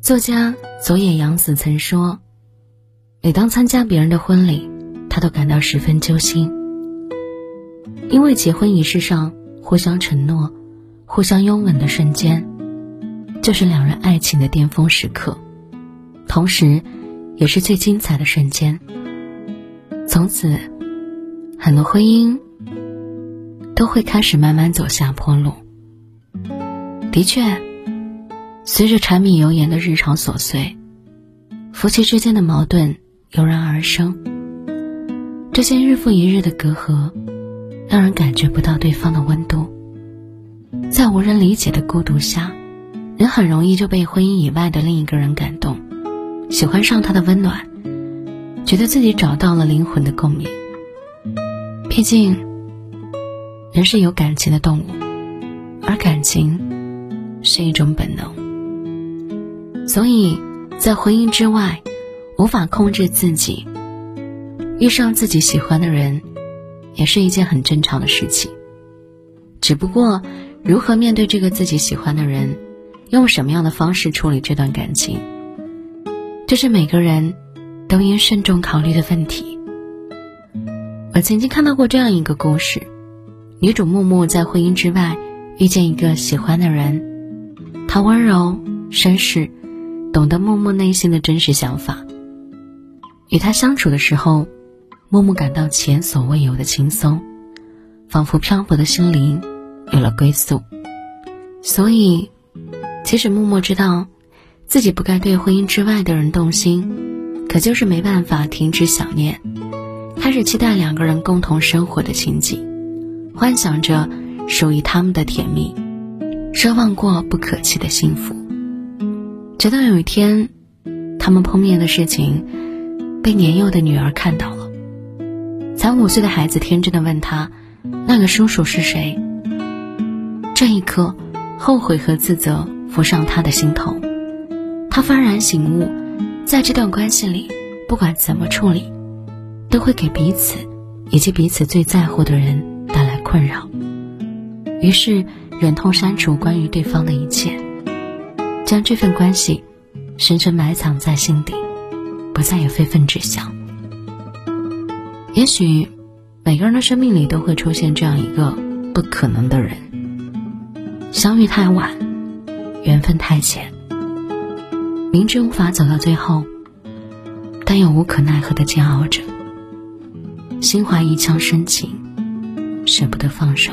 作家佐野洋子曾说：“每当参加别人的婚礼，他都感到十分揪心，因为结婚仪式上互相承诺、互相拥吻的瞬间，就是两人爱情的巅峰时刻，同时，也是最精彩的瞬间。从此，很多婚姻都会开始慢慢走下坡路。的确。”随着柴米油盐的日常琐碎，夫妻之间的矛盾油然而生。这些日复一日的隔阂，让人感觉不到对方的温度。在无人理解的孤独下，人很容易就被婚姻以外的另一个人感动，喜欢上他的温暖，觉得自己找到了灵魂的共鸣。毕竟，人是有感情的动物，而感情是一种本能。所以，在婚姻之外，无法控制自己。遇上自己喜欢的人，也是一件很正常的事情。只不过，如何面对这个自己喜欢的人，用什么样的方式处理这段感情，这是每个人都应慎重考虑的问题。我曾经看到过这样一个故事：女主木木在婚姻之外遇见一个喜欢的人，他温柔绅士。懂得默默内心的真实想法。与他相处的时候，默默感到前所未有的轻松，仿佛漂泊的心灵有了归宿。所以，即使默默知道自己不该对婚姻之外的人动心，可就是没办法停止想念，开始期待两个人共同生活的情景，幻想着属于他们的甜蜜，奢望过不可期的幸福。直到有一天，他们碰面的事情被年幼的女儿看到了。才五岁的孩子天真的问他：“那个叔叔是谁？”这一刻，后悔和自责浮上他的心头。他幡然醒悟，在这段关系里，不管怎么处理，都会给彼此以及彼此最在乎的人带来困扰。于是，忍痛删除关于对方的一切。将这份关系深深埋藏在心底，不再有非分之想。也许每个人的生命里都会出现这样一个不可能的人，相遇太晚，缘分太浅，明知无法走到最后，但又无可奈何的煎熬着，心怀一腔深情，舍不得放手。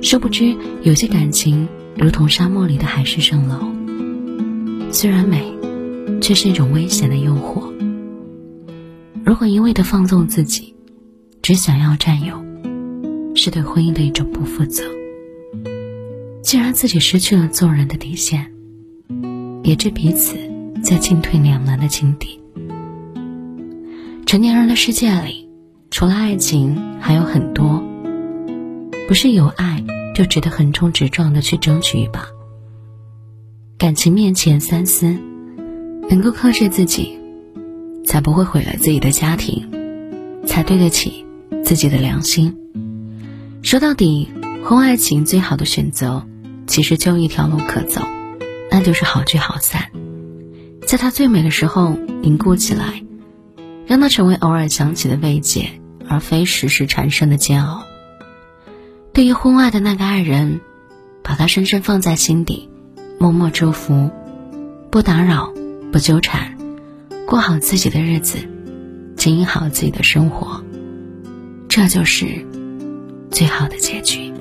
殊不知，有些感情。如同沙漠里的海市蜃楼，虽然美，却是一种危险的诱惑。如果一味的放纵自己，只想要占有，是对婚姻的一种不负责。既然自己失去了做人的底线，也置彼此在进退两难的境地。成年人的世界里，除了爱情，还有很多，不是有爱。就值得横冲直撞的去争取一把。感情面前三思，能够克制自己，才不会毁了自己的家庭，才对得起自己的良心。说到底，婚外情最好的选择，其实就一条路可走，那就是好聚好散，在它最美的时候凝固起来，让它成为偶尔想起的慰藉，而非时时缠身的煎熬。对于婚外的那个爱人，把他深深放在心底，默默祝福，不打扰，不纠缠，过好自己的日子，经营好自己的生活，这就是最好的结局。